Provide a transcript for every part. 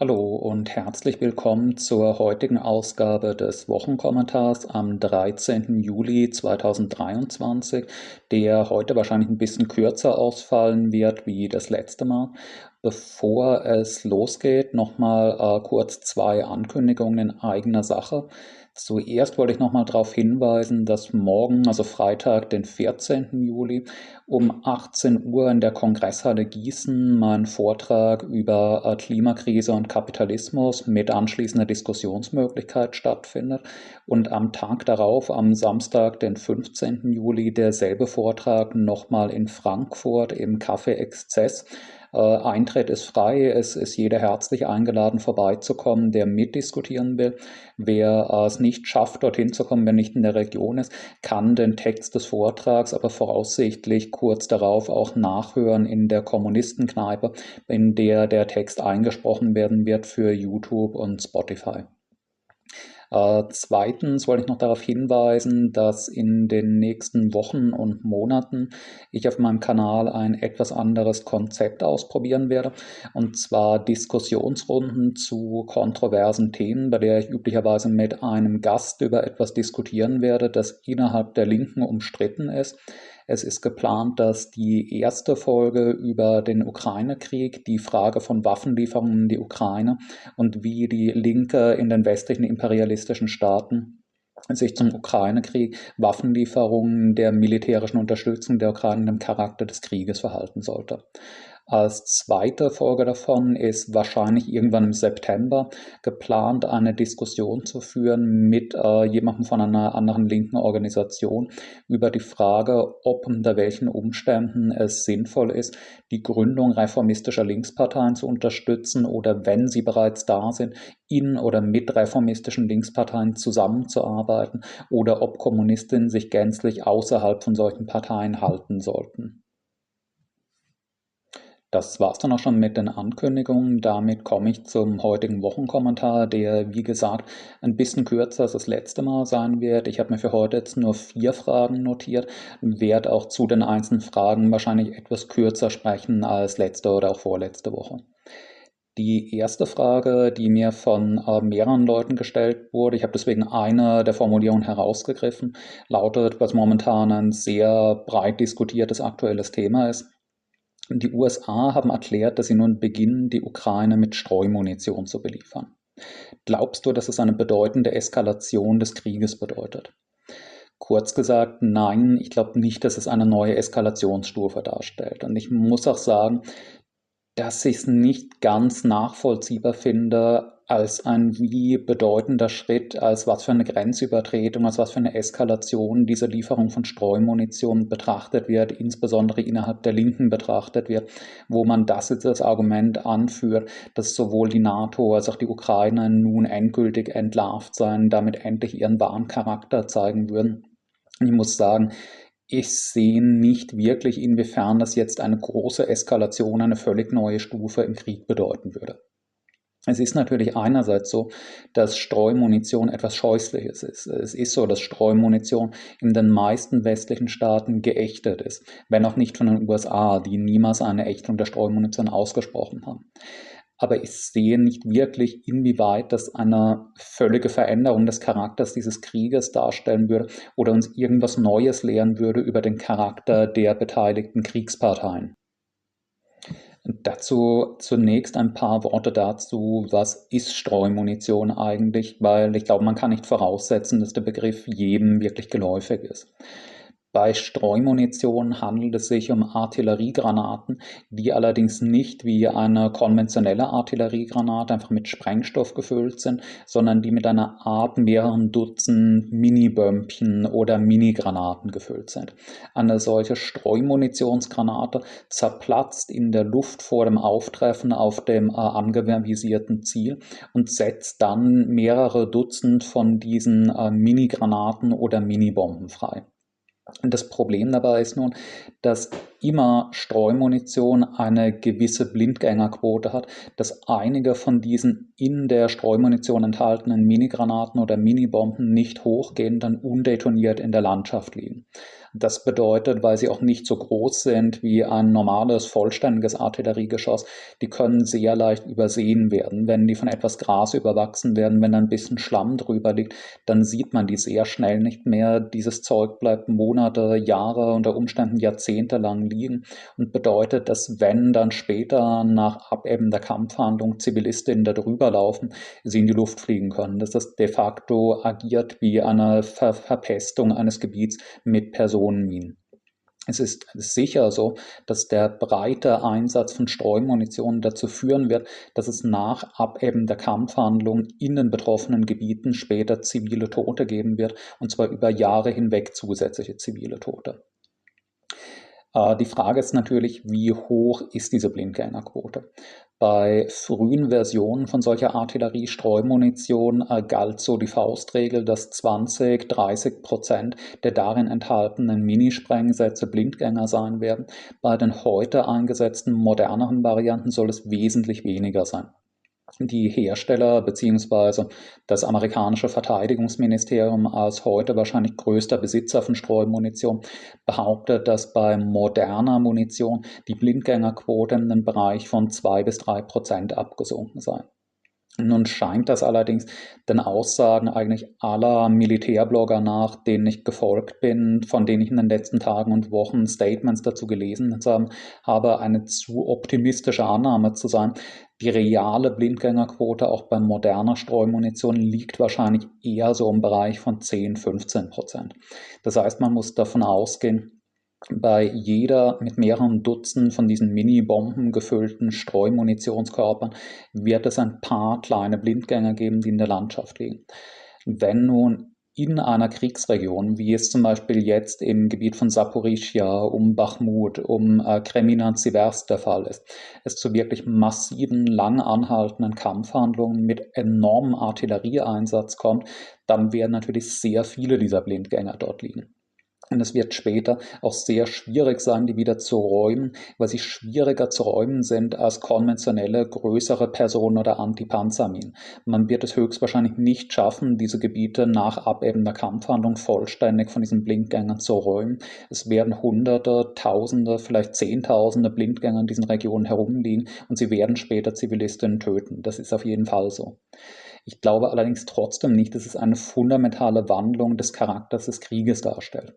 Hallo und herzlich willkommen zur heutigen Ausgabe des Wochenkommentars am 13. Juli 2023, der heute wahrscheinlich ein bisschen kürzer ausfallen wird wie das letzte Mal. Bevor es losgeht, nochmal äh, kurz zwei Ankündigungen in eigener Sache. Zuerst wollte ich nochmal darauf hinweisen, dass morgen, also Freitag, den 14. Juli, um 18 Uhr in der Kongresshalle Gießen mein Vortrag über äh, Klimakrise und Kapitalismus mit anschließender Diskussionsmöglichkeit stattfindet und am Tag darauf, am Samstag, den 15. Juli, derselbe Vortrag nochmal in Frankfurt im Café Exzess äh, Eintritt ist frei, es ist jeder herzlich eingeladen, vorbeizukommen, der mitdiskutieren will. Wer äh, es nicht schafft, dorthin zu kommen, wer nicht in der Region ist, kann den Text des Vortrags aber voraussichtlich kurz darauf auch nachhören in der Kommunistenkneipe, in der der Text eingesprochen werden wird für YouTube und Spotify. Äh, zweitens wollte ich noch darauf hinweisen, dass in den nächsten Wochen und Monaten ich auf meinem Kanal ein etwas anderes Konzept ausprobieren werde, und zwar Diskussionsrunden zu kontroversen Themen, bei der ich üblicherweise mit einem Gast über etwas diskutieren werde, das innerhalb der Linken umstritten ist. Es ist geplant, dass die erste Folge über den Ukraine-Krieg, die Frage von Waffenlieferungen in die Ukraine und wie die Linke in den westlichen imperialistischen Staaten sich zum Ukraine-Krieg, Waffenlieferungen der militärischen Unterstützung der Ukraine dem Charakter des Krieges verhalten sollte. Als zweite Folge davon ist wahrscheinlich irgendwann im September geplant, eine Diskussion zu führen mit äh, jemandem von einer anderen linken Organisation über die Frage, ob unter welchen Umständen es sinnvoll ist, die Gründung reformistischer Linksparteien zu unterstützen oder wenn sie bereits da sind, in oder mit reformistischen Linksparteien zusammenzuarbeiten oder ob Kommunistinnen sich gänzlich außerhalb von solchen Parteien halten sollten. Das war's dann auch schon mit den Ankündigungen. Damit komme ich zum heutigen Wochenkommentar, der, wie gesagt, ein bisschen kürzer als das letzte Mal sein wird. Ich habe mir für heute jetzt nur vier Fragen notiert werde auch zu den einzelnen Fragen wahrscheinlich etwas kürzer sprechen als letzte oder auch vorletzte Woche. Die erste Frage, die mir von äh, mehreren Leuten gestellt wurde, ich habe deswegen eine der Formulierungen herausgegriffen, lautet, was momentan ein sehr breit diskutiertes aktuelles Thema ist. Die USA haben erklärt, dass sie nun beginnen, die Ukraine mit Streumunition zu beliefern. Glaubst du, dass es eine bedeutende Eskalation des Krieges bedeutet? Kurz gesagt, nein, ich glaube nicht, dass es eine neue Eskalationsstufe darstellt. Und ich muss auch sagen, dass ich es nicht ganz nachvollziehbar finde, als ein wie bedeutender Schritt, als was für eine Grenzübertretung, als was für eine Eskalation dieser Lieferung von Streumunition betrachtet wird, insbesondere innerhalb der Linken betrachtet wird, wo man das jetzt als Argument anführt, dass sowohl die NATO als auch die Ukraine nun endgültig entlarvt seien, damit endlich ihren wahren Charakter zeigen würden. Ich muss sagen, ich sehe nicht wirklich, inwiefern das jetzt eine große Eskalation, eine völlig neue Stufe im Krieg bedeuten würde. Es ist natürlich einerseits so, dass Streumunition etwas Scheußliches ist. Es ist so, dass Streumunition in den meisten westlichen Staaten geächtet ist, wenn auch nicht von den USA, die niemals eine Ächtung der Streumunition ausgesprochen haben. Aber ich sehe nicht wirklich, inwieweit das eine völlige Veränderung des Charakters dieses Krieges darstellen würde oder uns irgendwas Neues lehren würde über den Charakter der beteiligten Kriegsparteien. Dazu zunächst ein paar Worte dazu, was ist Streumunition eigentlich, weil ich glaube, man kann nicht voraussetzen, dass der Begriff jedem wirklich geläufig ist. Bei Streumunition handelt es sich um Artilleriegranaten, die allerdings nicht wie eine konventionelle Artilleriegranate einfach mit Sprengstoff gefüllt sind, sondern die mit einer Art mehreren Dutzend Mini-Bömpchen oder Mini-Granaten gefüllt sind. Eine solche Streumunitionsgranate zerplatzt in der Luft vor dem Auftreffen auf dem äh, angevisierten Ziel und setzt dann mehrere Dutzend von diesen äh, Mini-Granaten oder Mini-Bomben frei. Das Problem dabei ist nun, dass immer Streumunition eine gewisse Blindgängerquote hat, dass einige von diesen in der Streumunition enthaltenen Minigranaten oder Minibomben nicht hochgehend dann undetoniert in der Landschaft liegen. Das bedeutet, weil sie auch nicht so groß sind wie ein normales, vollständiges Artilleriegeschoss, die können sehr leicht übersehen werden. Wenn die von etwas Gras überwachsen werden, wenn ein bisschen Schlamm drüber liegt, dann sieht man die sehr schnell nicht mehr. Dieses Zeug bleibt Monate, Jahre, unter Umständen Jahrzehnte lang liegen und bedeutet, dass wenn dann später nach Abebben der Kampfhandlung Zivilistinnen da drüber laufen, sie in die Luft fliegen können. Dass das de facto agiert wie eine Ver Verpestung eines Gebiets mit Personen Personenminen. Es ist sicher so, dass der breite Einsatz von Streumunition dazu führen wird, dass es nach Abebben der Kampfhandlung in den betroffenen Gebieten später zivile Tote geben wird, und zwar über Jahre hinweg zusätzliche zivile Tote. Äh, die Frage ist natürlich, wie hoch ist diese Blindgängerquote? Bei frühen Versionen von solcher Artilleriestreumunition äh, galt so die Faustregel, dass 20, 30 Prozent der darin enthaltenen Minisprengsätze Blindgänger sein werden. Bei den heute eingesetzten moderneren Varianten soll es wesentlich weniger sein die Hersteller bzw. das amerikanische Verteidigungsministerium als heute wahrscheinlich größter Besitzer von Streumunition behauptet, dass bei moderner Munition die Blindgängerquote in den Bereich von zwei bis drei Prozent abgesunken sei. Nun scheint das allerdings den Aussagen eigentlich aller Militärblogger nach, denen ich gefolgt bin, von denen ich in den letzten Tagen und Wochen Statements dazu gelesen habe, eine zu optimistische Annahme zu sein. Die reale Blindgängerquote auch bei moderner Streumunition liegt wahrscheinlich eher so im Bereich von 10, 15 Prozent. Das heißt, man muss davon ausgehen, bei jeder mit mehreren Dutzend von diesen Mini-Bomben gefüllten Streumunistionskörpern wird es ein paar kleine Blindgänger geben, die in der Landschaft liegen. Wenn nun in einer Kriegsregion, wie es zum Beispiel jetzt im Gebiet von Saporischia, um Bachmut, um äh, Kremina und Sivers der Fall ist, es zu wirklich massiven, lang anhaltenden Kampfhandlungen mit enormem Artillerieeinsatz kommt, dann werden natürlich sehr viele dieser Blindgänger dort liegen. Und es wird später auch sehr schwierig sein, die wieder zu räumen, weil sie schwieriger zu räumen sind als konventionelle größere Personen- oder Antipanzerminen. Man wird es höchstwahrscheinlich nicht schaffen, diese Gebiete nach Abebben der Kampfhandlung vollständig von diesen Blindgängern zu räumen. Es werden Hunderte, Tausende, vielleicht Zehntausende Blindgänger in diesen Regionen herumliegen und sie werden später Zivilistinnen töten. Das ist auf jeden Fall so. Ich glaube allerdings trotzdem nicht, dass es eine fundamentale Wandlung des Charakters des Krieges darstellt.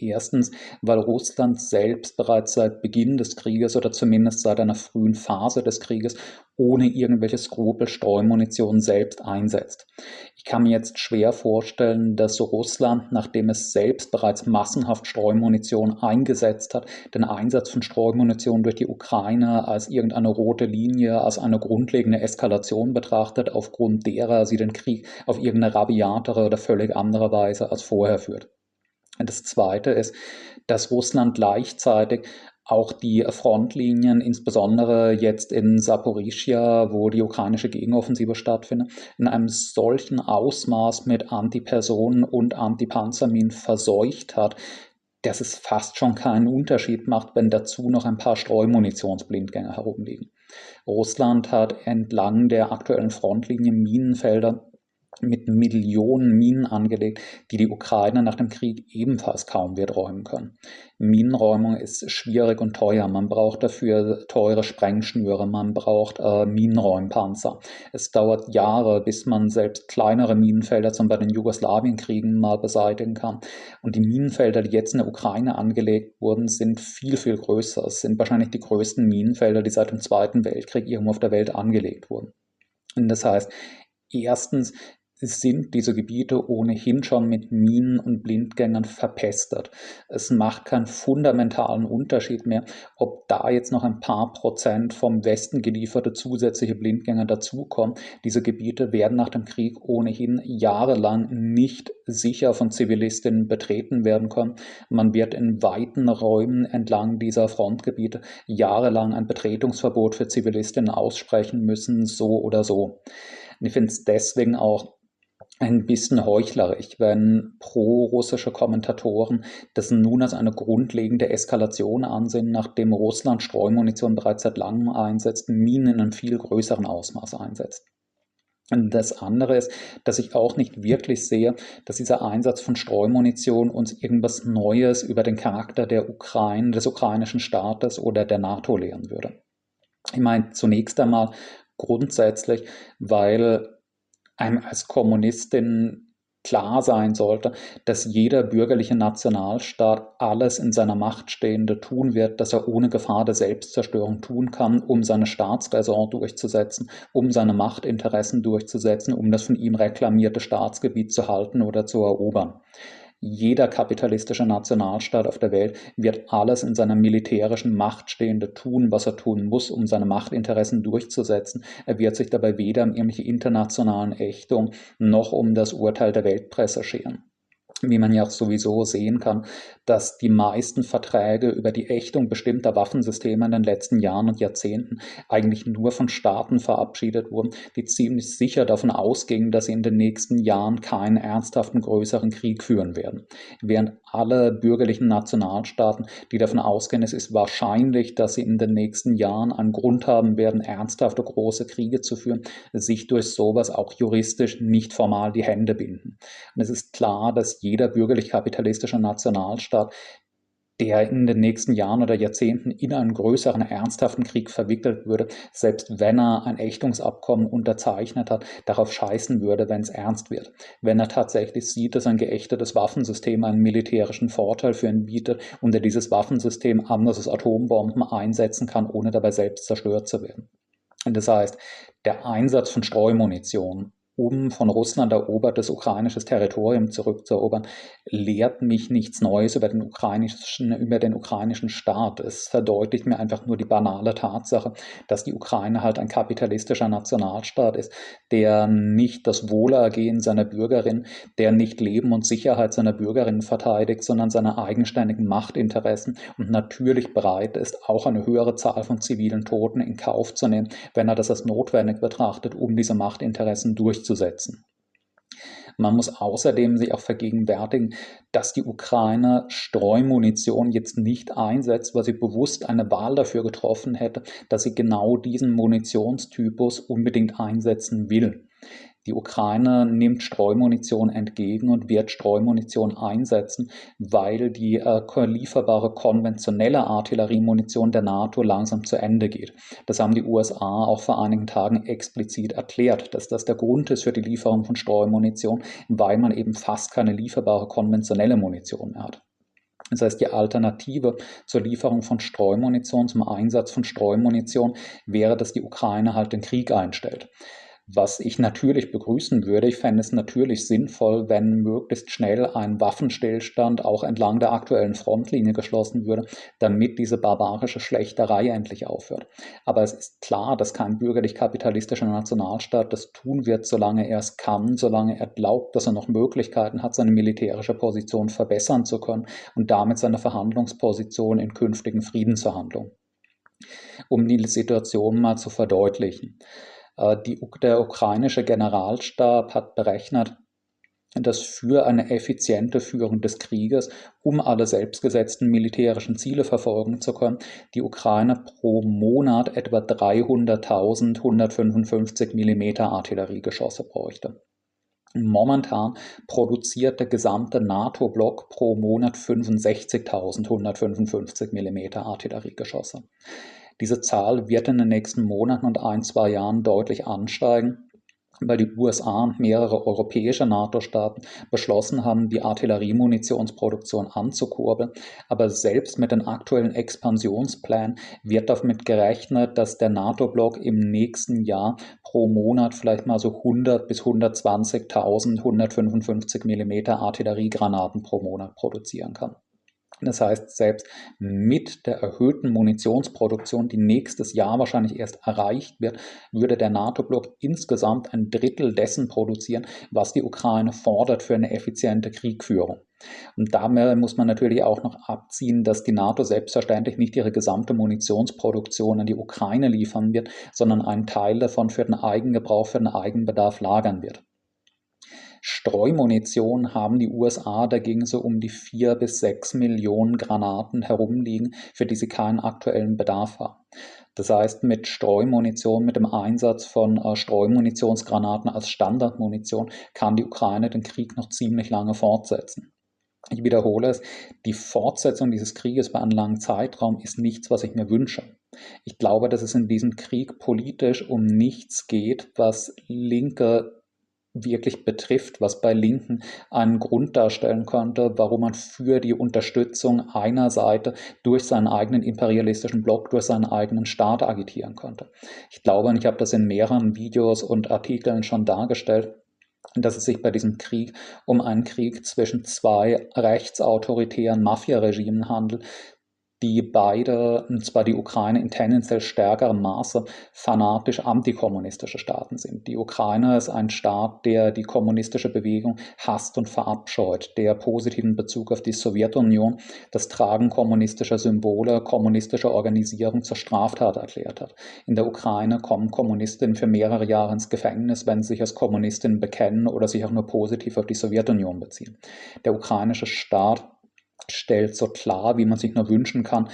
Erstens, weil Russland selbst bereits seit Beginn des Krieges oder zumindest seit einer frühen Phase des Krieges ohne irgendwelche Skrupel Streumunition selbst einsetzt. Ich kann mir jetzt schwer vorstellen, dass Russland, nachdem es selbst bereits massenhaft Streumunition eingesetzt hat, den Einsatz von Streumunition durch die Ukraine als irgendeine rote Linie, als eine grundlegende Eskalation betrachtet, aufgrund derer sie den Krieg auf irgendeine rabiatere oder völlig andere Weise als vorher führt. Das Zweite ist, dass Russland gleichzeitig auch die Frontlinien, insbesondere jetzt in Saporischia, wo die ukrainische Gegenoffensive stattfindet, in einem solchen Ausmaß mit Antipersonen und Antipanzerminen verseucht hat, dass es fast schon keinen Unterschied macht, wenn dazu noch ein paar Streumunitionsblindgänger herumliegen. Russland hat entlang der aktuellen Frontlinie Minenfelder mit Millionen Minen angelegt, die die Ukraine nach dem Krieg ebenfalls kaum wird räumen können. Minenräumung ist schwierig und teuer. Man braucht dafür teure Sprengschnüre, man braucht äh, Minenräumpanzer. Es dauert Jahre, bis man selbst kleinere Minenfelder, zum Beispiel den Jugoslawienkriegen, mal beseitigen kann. Und die Minenfelder, die jetzt in der Ukraine angelegt wurden, sind viel, viel größer. Es sind wahrscheinlich die größten Minenfelder, die seit dem Zweiten Weltkrieg irgendwo auf der Welt angelegt wurden. Und das heißt, Erstens sind diese Gebiete ohnehin schon mit Minen und Blindgängern verpestet. Es macht keinen fundamentalen Unterschied mehr, ob da jetzt noch ein paar Prozent vom Westen gelieferte zusätzliche Blindgänger dazukommen. Diese Gebiete werden nach dem Krieg ohnehin jahrelang nicht sicher von Zivilistinnen betreten werden können. Man wird in weiten Räumen entlang dieser Frontgebiete jahrelang ein Betretungsverbot für Zivilistinnen aussprechen müssen, so oder so. Ich finde es deswegen auch ein bisschen heuchlerisch, wenn pro-russische Kommentatoren das nun als eine grundlegende Eskalation ansehen, nachdem Russland Streumunition bereits seit langem einsetzt, Minen in einem viel größeren Ausmaß einsetzt. Und das andere ist, dass ich auch nicht wirklich sehe, dass dieser Einsatz von Streumunition uns irgendwas Neues über den Charakter der Ukraine, des ukrainischen Staates oder der NATO lehren würde. Ich meine, zunächst einmal grundsätzlich, weil einem als Kommunistin klar sein sollte, dass jeder bürgerliche Nationalstaat alles in seiner Macht Stehende tun wird, dass er ohne Gefahr der Selbstzerstörung tun kann, um seine Staatsräson durchzusetzen, um seine Machtinteressen durchzusetzen, um das von ihm reklamierte Staatsgebiet zu halten oder zu erobern. Jeder kapitalistische Nationalstaat auf der Welt wird alles in seiner militärischen Macht Stehende tun, was er tun muss, um seine Machtinteressen durchzusetzen. Er wird sich dabei weder um irgendwelche internationalen Ächtungen noch um das Urteil der Weltpresse scheren wie man ja auch sowieso sehen kann, dass die meisten Verträge über die Ächtung bestimmter Waffensysteme in den letzten Jahren und Jahrzehnten eigentlich nur von Staaten verabschiedet wurden, die ziemlich sicher davon ausgingen, dass sie in den nächsten Jahren keinen ernsthaften größeren Krieg führen werden. Während alle bürgerlichen Nationalstaaten, die davon ausgehen, es ist wahrscheinlich, dass sie in den nächsten Jahren einen Grund haben werden, ernsthafte große Kriege zu führen, sich durch sowas auch juristisch nicht formal die Hände binden. Und es ist klar, dass jeder bürgerlich-kapitalistische Nationalstaat der in den nächsten Jahren oder Jahrzehnten in einen größeren, ernsthaften Krieg verwickelt würde, selbst wenn er ein Ächtungsabkommen unterzeichnet hat, darauf scheißen würde, wenn es ernst wird. Wenn er tatsächlich sieht, dass ein geächtetes Waffensystem einen militärischen Vorteil für ihn bietet und er dieses Waffensystem anders als Atombomben einsetzen kann, ohne dabei selbst zerstört zu werden. Das heißt, der Einsatz von Streumunition um von Russland erobertes ukrainisches Territorium zurückzuerobern, lehrt mich nichts Neues über den ukrainischen, über den ukrainischen Staat. Es verdeutlicht mir einfach nur die banale Tatsache, dass die Ukraine halt ein kapitalistischer Nationalstaat ist, der nicht das Wohlergehen seiner Bürgerin, der nicht Leben und Sicherheit seiner Bürgerinnen verteidigt, sondern seine eigenständigen Machtinteressen und natürlich bereit ist, auch eine höhere Zahl von zivilen Toten in Kauf zu nehmen, wenn er das als notwendig betrachtet, um diese Machtinteressen durchzusetzen durchzusetzen. Man muss außerdem sich auch vergegenwärtigen, dass die Ukraine Streumunition jetzt nicht einsetzt, weil sie bewusst eine Wahl dafür getroffen hätte, dass sie genau diesen Munitionstypus unbedingt einsetzen will. Die Ukraine nimmt Streumunition entgegen und wird Streumunition einsetzen, weil die äh, lieferbare konventionelle Artilleriemunition der NATO langsam zu Ende geht. Das haben die USA auch vor einigen Tagen explizit erklärt, dass das der Grund ist für die Lieferung von Streumunition, weil man eben fast keine lieferbare konventionelle Munition mehr hat. Das heißt, die Alternative zur Lieferung von Streumunition, zum Einsatz von Streumunition wäre, dass die Ukraine halt den Krieg einstellt. Was ich natürlich begrüßen würde, ich fände es natürlich sinnvoll, wenn möglichst schnell ein Waffenstillstand auch entlang der aktuellen Frontlinie geschlossen würde, damit diese barbarische Schlächterei endlich aufhört. Aber es ist klar, dass kein bürgerlich-kapitalistischer Nationalstaat das tun wird, solange er es kann, solange er glaubt, dass er noch Möglichkeiten hat, seine militärische Position verbessern zu können und damit seine Verhandlungsposition in künftigen Friedensverhandlungen. Um die Situation mal zu verdeutlichen. Äh, die, der ukrainische Generalstab hat berechnet, dass für eine effiziente Führung des Krieges, um alle selbstgesetzten militärischen Ziele verfolgen zu können, die Ukraine pro Monat etwa 300.000 155 mm Artilleriegeschosse bräuchte. Momentan produziert der gesamte NATO-Block pro Monat 65.000 155 mm Artilleriegeschosse. Diese Zahl wird in den nächsten Monaten und ein, zwei Jahren deutlich ansteigen weil die USA und mehrere europäische NATO-Staaten beschlossen haben, die Artilleriemunitionsproduktion anzukurbeln. Aber selbst mit den aktuellen Expansionsplänen wird damit gerechnet, dass der NATO-Block im nächsten Jahr pro Monat vielleicht mal so 100 bis 120.000 155 mm Artilleriegranaten pro Monat produzieren kann. Das heißt, selbst mit der erhöhten Munitionsproduktion, die nächstes Jahr wahrscheinlich erst erreicht wird, würde der NATO-Block insgesamt ein Drittel dessen produzieren, was die Ukraine fordert für eine effiziente Kriegführung. Und damit muss man natürlich auch noch abziehen, dass die NATO selbstverständlich nicht ihre gesamte Munitionsproduktion an die Ukraine liefern wird, sondern einen Teil davon für den Eigengebrauch, für den Eigenbedarf lagern wird. Streumunition haben die USA dagegen so um die vier bis sechs Millionen Granaten herumliegen, für die sie keinen aktuellen Bedarf haben. Das heißt, mit Streumunition, mit dem Einsatz von äh, Streumunitionsgranaten als Standardmunition kann die Ukraine den Krieg noch ziemlich lange fortsetzen. Ich wiederhole es, die Fortsetzung dieses Krieges bei einem langen Zeitraum ist nichts, was ich mir wünsche. Ich glaube, dass es in diesem Krieg politisch um nichts geht, was Linke wirklich betrifft, was bei Linken einen Grund darstellen könnte, warum man für die Unterstützung einer Seite durch seinen eigenen imperialistischen Block, durch seinen eigenen Staat agitieren könnte. Ich glaube, und ich habe das in mehreren Videos und Artikeln schon dargestellt, dass es sich bei diesem Krieg um einen Krieg zwischen zwei rechtsautoritären Mafia-Regimen handelt, die beide, und zwar die Ukraine in tendenziell stärkerem Maße, fanatisch antikommunistische Staaten sind. Die Ukraine ist ein Staat, der die kommunistische Bewegung hasst und verabscheut, der positiven Bezug auf die Sowjetunion, das Tragen kommunistischer Symbole, kommunistischer Organisierung zur Straftat erklärt hat. In der Ukraine kommen Kommunistinnen für mehrere Jahre ins Gefängnis, wenn sie sich als Kommunistinnen bekennen oder sich auch nur positiv auf die Sowjetunion beziehen. Der ukrainische Staat stellt so klar, wie man sich nur wünschen kann,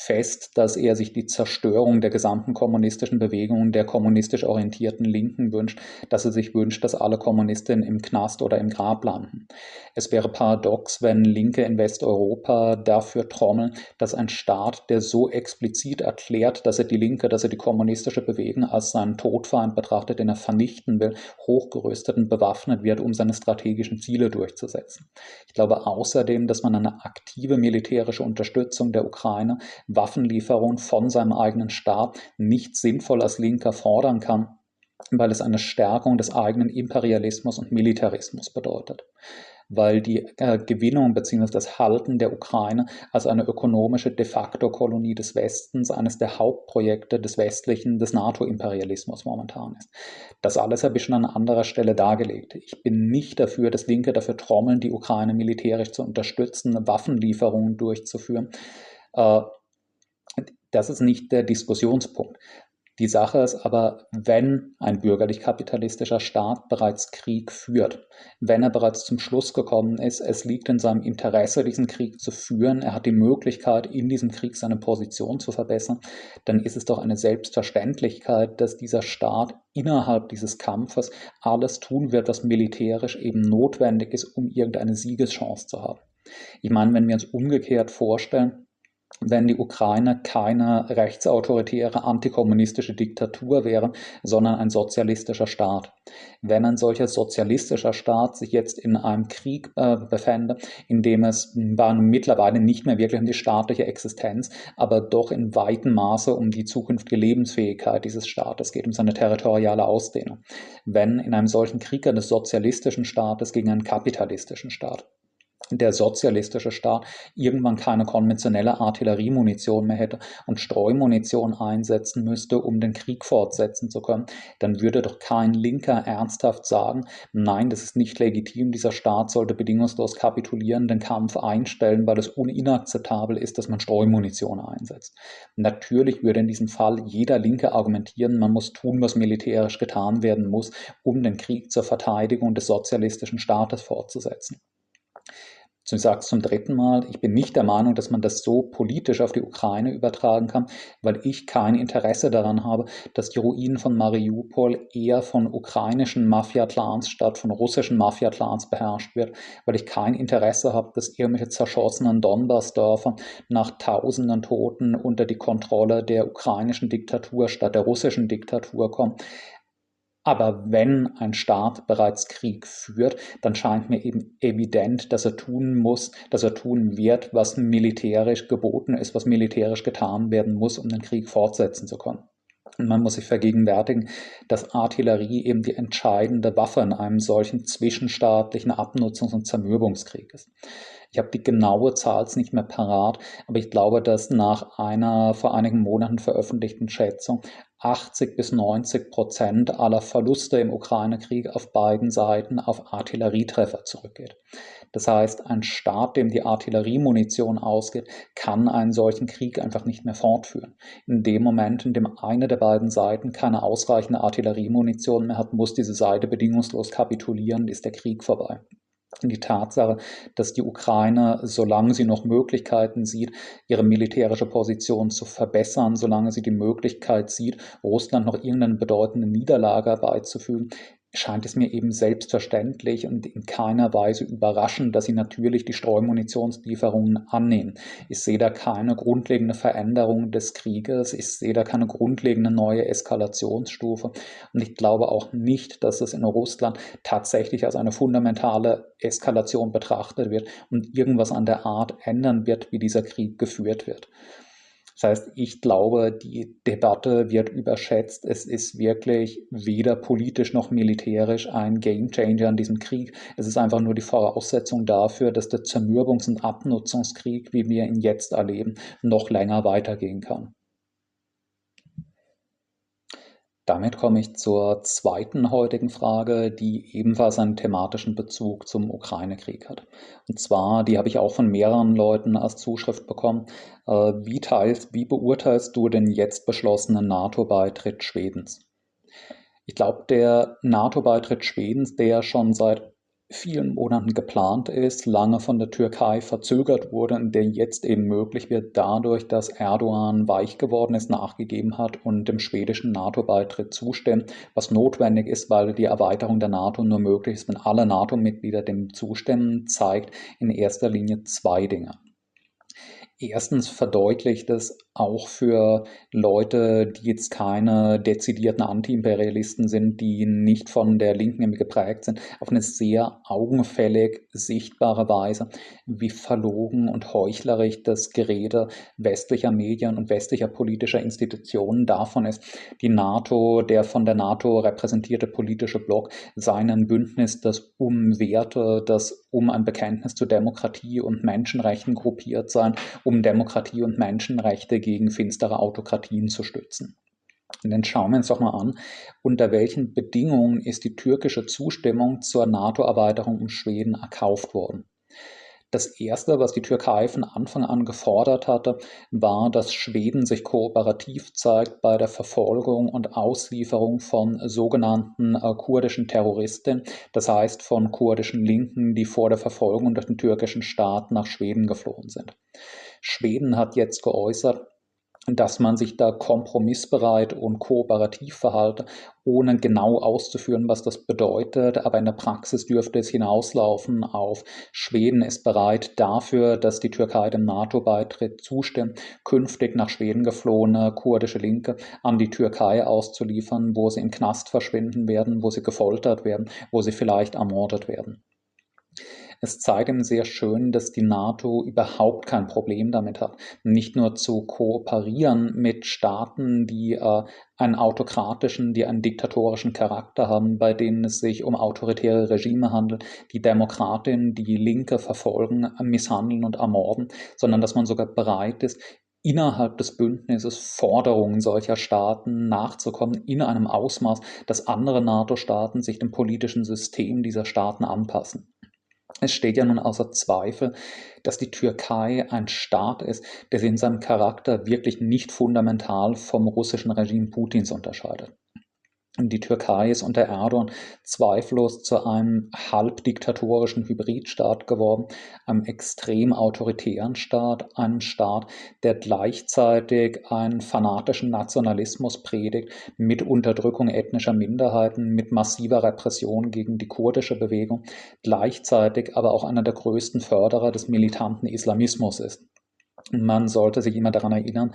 fest, dass er sich die Zerstörung der gesamten kommunistischen Bewegung, der kommunistisch orientierten Linken wünscht, dass er sich wünscht, dass alle Kommunistinnen im Knast oder im Grab landen. Es wäre paradox, wenn Linke in Westeuropa dafür trommeln, dass ein Staat, der so explizit erklärt, dass er die Linke, dass er die kommunistische Bewegung als seinen Todfeind betrachtet, den er vernichten will, hochgerüstet und bewaffnet wird, um seine strategischen Ziele durchzusetzen. Ich glaube außerdem, dass man eine aktive militärische Unterstützung der Ukraine Waffenlieferungen von seinem eigenen Staat nicht sinnvoll als Linker fordern kann, weil es eine Stärkung des eigenen Imperialismus und Militarismus bedeutet weil die äh, Gewinnung bzw. das Halten der Ukraine als eine ökonomische de facto Kolonie des Westens eines der Hauptprojekte des westlichen, des NATO-Imperialismus momentan ist. Das alles habe ich schon an anderer Stelle dargelegt. Ich bin nicht dafür, dass Linke dafür trommeln, die Ukraine militärisch zu unterstützen, Waffenlieferungen durchzuführen. Äh, das ist nicht der Diskussionspunkt. Die Sache ist aber, wenn ein bürgerlich-kapitalistischer Staat bereits Krieg führt, wenn er bereits zum Schluss gekommen ist, es liegt in seinem Interesse, diesen Krieg zu führen, er hat die Möglichkeit, in diesem Krieg seine Position zu verbessern, dann ist es doch eine Selbstverständlichkeit, dass dieser Staat innerhalb dieses Kampfes alles tun wird, was militärisch eben notwendig ist, um irgendeine Siegeschance zu haben. Ich meine, wenn wir uns umgekehrt vorstellen, wenn die Ukraine keine rechtsautoritäre antikommunistische Diktatur wäre, sondern ein sozialistischer Staat. Wenn ein solcher sozialistischer Staat sich jetzt in einem Krieg äh, befände, in dem es war mittlerweile nicht mehr wirklich um die staatliche Existenz, aber doch in weitem Maße um die zukünftige Lebensfähigkeit dieses Staates geht, um seine territoriale Ausdehnung. Wenn in einem solchen Krieg eines sozialistischen Staates gegen einen kapitalistischen Staat der sozialistische Staat irgendwann keine konventionelle Artilleriemunition mehr hätte und Streumunition einsetzen müsste, um den Krieg fortsetzen zu können, dann würde doch kein Linker ernsthaft sagen, nein, das ist nicht legitim, dieser Staat sollte bedingungslos kapitulieren, den Kampf einstellen, weil es uninakzeptabel ist, dass man Streumunition einsetzt. Natürlich würde in diesem Fall jeder Linke argumentieren, man muss tun, was militärisch getan werden muss, um den Krieg zur Verteidigung des sozialistischen Staates fortzusetzen. Ich sage es zum dritten Mal, ich bin nicht der Meinung, dass man das so politisch auf die Ukraine übertragen kann, weil ich kein Interesse daran habe, dass die Ruinen von Mariupol eher von ukrainischen Mafia-Clans statt von russischen Mafia-Clans beherrscht wird, weil ich kein Interesse habe, dass irgendwelche zerschossenen Donbass-Dörfer nach tausenden Toten unter die Kontrolle der ukrainischen Diktatur statt der russischen Diktatur kommen. Aber wenn ein Staat bereits Krieg führt, dann scheint mir eben evident, dass er tun muss, dass er tun wird, was militärisch geboten ist, was militärisch getan werden muss, um den Krieg fortsetzen zu können. Und man muss sich vergegenwärtigen, dass Artillerie eben die entscheidende Waffe in einem solchen zwischenstaatlichen Abnutzungs- und Zermürbungskrieg ist. Ich habe die genaue Zahl nicht mehr parat, aber ich glaube, dass nach einer vor einigen Monaten veröffentlichten Schätzung 80 bis 90 Prozent aller Verluste im Ukraine-Krieg auf beiden Seiten auf Artillerietreffer zurückgeht. Das heißt, ein Staat, dem die Artilleriemunition ausgeht, kann einen solchen Krieg einfach nicht mehr fortführen. In dem Moment, in dem eine der beiden Seiten keine ausreichende Artilleriemunition mehr hat, muss diese Seite bedingungslos kapitulieren, ist der Krieg vorbei die Tatsache, dass die Ukraine, solange sie noch Möglichkeiten sieht, ihre militärische Position zu verbessern, solange sie die Möglichkeit sieht, Russland noch irgendeine bedeutende Niederlage beizufügen, scheint es mir eben selbstverständlich und in keiner Weise überraschend, dass sie natürlich die Streumunitionslieferungen annehmen. Ich sehe da keine grundlegende Veränderung des Krieges, ich sehe da keine grundlegende neue Eskalationsstufe und ich glaube auch nicht, dass es in Russland tatsächlich als eine fundamentale Eskalation betrachtet wird und irgendwas an der Art ändern wird, wie dieser Krieg geführt wird. Das heißt, ich glaube, die Debatte wird überschätzt. Es ist wirklich weder politisch noch militärisch ein Gamechanger in diesem Krieg. Es ist einfach nur die Voraussetzung dafür, dass der Zermürbungs- und Abnutzungskrieg, wie wir ihn jetzt erleben, noch länger weitergehen kann. Damit komme ich zur zweiten heutigen Frage, die ebenfalls einen thematischen Bezug zum Ukraine-Krieg hat. Und zwar, die habe ich auch von mehreren Leuten als Zuschrift bekommen. Äh, wie, teilst, wie beurteilst du den jetzt beschlossenen NATO-Beitritt Schwedens? Ich glaube, der NATO-Beitritt Schwedens, der schon seit vielen Monaten geplant ist, lange von der Türkei verzögert wurde und der jetzt eben möglich wird dadurch, dass Erdogan weich geworden ist, nachgegeben hat und dem schwedischen NATO-Beitritt zustimmt, was notwendig ist, weil die Erweiterung der NATO nur möglich ist, wenn alle NATO-Mitglieder dem zustimmen, zeigt in erster Linie zwei Dinge. Erstens verdeutlicht es auch für Leute, die jetzt keine dezidierten Antiimperialisten sind, die nicht von der Linken geprägt sind, auf eine sehr augenfällig sichtbare Weise, wie verlogen und heuchlerisch das Gerede westlicher Medien und westlicher politischer Institutionen davon ist, die NATO, der von der NATO repräsentierte politische Block, seinen Bündnis, das um Werte, das um ein Bekenntnis zu Demokratie und Menschenrechten gruppiert sein, um Demokratie und Menschenrechte gegen finstere Autokratien zu stützen. Und dann schauen wir uns doch mal an, unter welchen Bedingungen ist die türkische Zustimmung zur NATO-Erweiterung um Schweden erkauft worden. Das Erste, was die Türkei von Anfang an gefordert hatte, war, dass Schweden sich kooperativ zeigt bei der Verfolgung und Auslieferung von sogenannten äh, kurdischen Terroristen, das heißt von kurdischen Linken, die vor der Verfolgung durch den türkischen Staat nach Schweden geflohen sind. Schweden hat jetzt geäußert, dass man sich da kompromissbereit und kooperativ verhalte, ohne genau auszuführen, was das bedeutet. Aber in der Praxis dürfte es hinauslaufen auf Schweden ist bereit dafür, dass die Türkei dem NATO-Beitritt zustimmt, künftig nach Schweden geflohene kurdische Linke an die Türkei auszuliefern, wo sie im Knast verschwinden werden, wo sie gefoltert werden, wo sie vielleicht ermordet werden. Es zeigt ihm sehr schön, dass die NATO überhaupt kein Problem damit hat, nicht nur zu kooperieren mit Staaten, die äh, einen autokratischen, die einen diktatorischen Charakter haben, bei denen es sich um autoritäre Regime handelt, die Demokratinnen, die Linke verfolgen, misshandeln und ermorden, sondern dass man sogar bereit ist, innerhalb des Bündnisses Forderungen solcher Staaten nachzukommen in einem Ausmaß, dass andere NATO-Staaten sich dem politischen System dieser Staaten anpassen. Es steht ja nun außer Zweifel, dass die Türkei ein Staat ist, der sich in seinem Charakter wirklich nicht fundamental vom russischen Regime Putins unterscheidet. Die Türkei ist unter Erdogan zweifellos zu einem halbdiktatorischen Hybridstaat geworden, einem extrem autoritären Staat, einem Staat, der gleichzeitig einen fanatischen Nationalismus predigt, mit Unterdrückung ethnischer Minderheiten, mit massiver Repression gegen die kurdische Bewegung, gleichzeitig aber auch einer der größten Förderer des militanten Islamismus ist. Man sollte sich immer daran erinnern,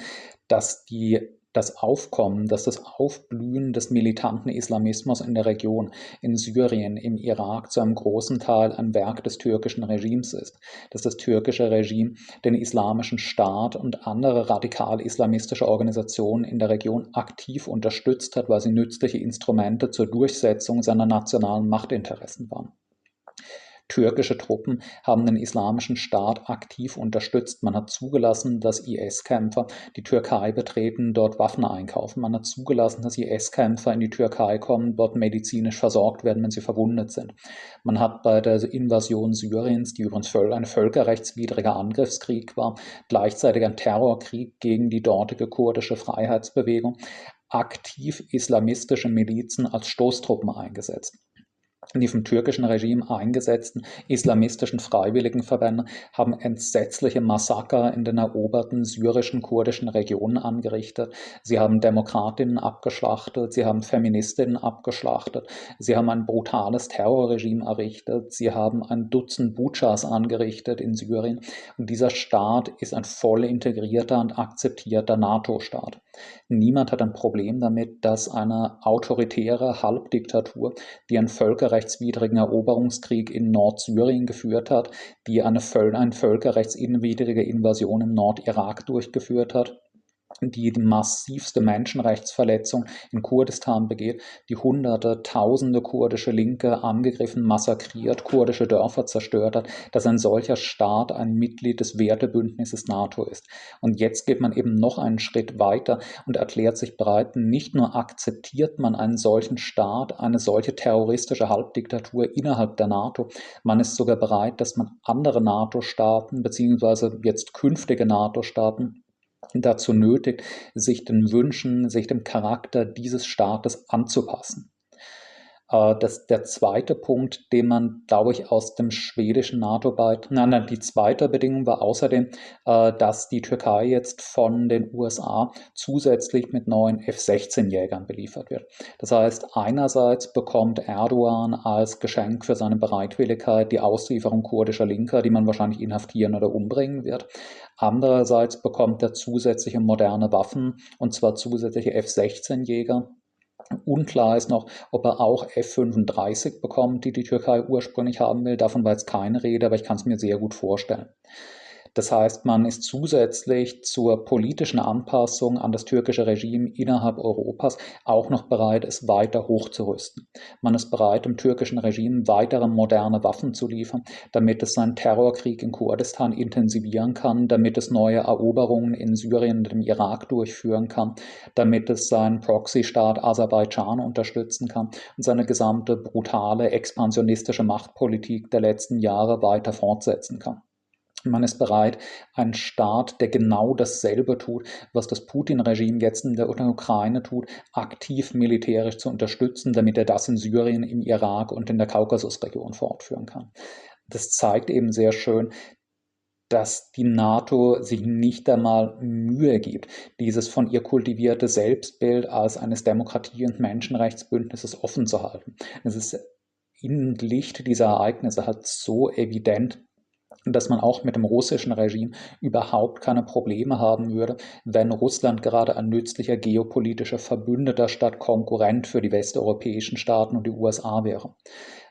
dass die das Aufkommen, dass das Aufblühen des militanten Islamismus in der Region, in Syrien, im Irak zu einem großen Teil ein Werk des türkischen Regimes ist, dass das türkische Regime den islamischen Staat und andere radikal-islamistische Organisationen in der Region aktiv unterstützt hat, weil sie nützliche Instrumente zur Durchsetzung seiner nationalen Machtinteressen waren. Türkische Truppen haben den islamischen Staat aktiv unterstützt. Man hat zugelassen, dass IS-Kämpfer die Türkei betreten, dort Waffen einkaufen. Man hat zugelassen, dass IS-Kämpfer in die Türkei kommen, dort medizinisch versorgt werden, wenn sie verwundet sind. Man hat bei der Invasion Syriens, die übrigens ein völkerrechtswidriger Angriffskrieg war, gleichzeitig ein Terrorkrieg gegen die dortige kurdische Freiheitsbewegung, aktiv islamistische Milizen als Stoßtruppen eingesetzt die vom türkischen Regime eingesetzten islamistischen Freiwilligenverbände haben entsetzliche Massaker in den eroberten syrischen kurdischen Regionen angerichtet. Sie haben Demokratinnen abgeschlachtet, sie haben Feministinnen abgeschlachtet, sie haben ein brutales Terrorregime errichtet, sie haben ein Dutzend Butchas angerichtet in Syrien. Und dieser Staat ist ein voll integrierter und akzeptierter NATO-Staat. Niemand hat ein Problem damit, dass eine autoritäre Halbdiktatur, die ein völkerrechtswidrigen Eroberungskrieg in Nordsyrien geführt hat, die eine, eine völkerrechtswidrige Invasion im Nordirak durchgeführt hat, die massivste Menschenrechtsverletzung in Kurdistan begeht, die hunderte, tausende kurdische Linke angegriffen, massakriert, kurdische Dörfer zerstört hat, dass ein solcher Staat ein Mitglied des Wertebündnisses NATO ist. Und jetzt geht man eben noch einen Schritt weiter und erklärt sich bereit, nicht nur akzeptiert man einen solchen Staat, eine solche terroristische Halbdiktatur innerhalb der NATO, man ist sogar bereit, dass man andere NATO-Staaten beziehungsweise jetzt künftige NATO-Staaten dazu nötigt, sich den Wünschen, sich dem Charakter dieses Staates anzupassen. Äh, das, der zweite Punkt, den man, glaube ich, aus dem schwedischen NATO-Beitritt, nein, nein, die zweite Bedingung war außerdem, äh, dass die Türkei jetzt von den USA zusätzlich mit neuen F-16-Jägern beliefert wird. Das heißt, einerseits bekommt Erdogan als Geschenk für seine Bereitwilligkeit die Auslieferung kurdischer Linker, die man wahrscheinlich inhaftieren oder umbringen wird. Andererseits bekommt er zusätzliche moderne Waffen, und zwar zusätzliche F-16-Jäger Unklar ist noch, ob er auch F-35 bekommt, die die Türkei ursprünglich haben will. Davon war jetzt keine Rede, aber ich kann es mir sehr gut vorstellen. Das heißt, man ist zusätzlich zur politischen Anpassung an das türkische Regime innerhalb Europas auch noch bereit, es weiter hochzurüsten. Man ist bereit, dem türkischen Regime weitere moderne Waffen zu liefern, damit es seinen Terrorkrieg in Kurdistan intensivieren kann, damit es neue Eroberungen in Syrien und im Irak durchführen kann, damit es seinen Proxy-Staat Aserbaidschan unterstützen kann und seine gesamte brutale expansionistische Machtpolitik der letzten Jahre weiter fortsetzen kann. Man ist bereit, einen Staat, der genau dasselbe tut, was das Putin-Regime jetzt in der Ukraine tut, aktiv militärisch zu unterstützen, damit er das in Syrien, im Irak und in der Kaukasusregion fortführen kann. Das zeigt eben sehr schön, dass die NATO sich nicht einmal Mühe gibt, dieses von ihr kultivierte Selbstbild als eines Demokratie- und Menschenrechtsbündnisses offen zu halten. Es ist im Licht dieser Ereignisse halt so evident, dass man auch mit dem russischen Regime überhaupt keine Probleme haben würde, wenn Russland gerade ein nützlicher geopolitischer Verbündeter statt Konkurrent für die westeuropäischen Staaten und die USA wäre.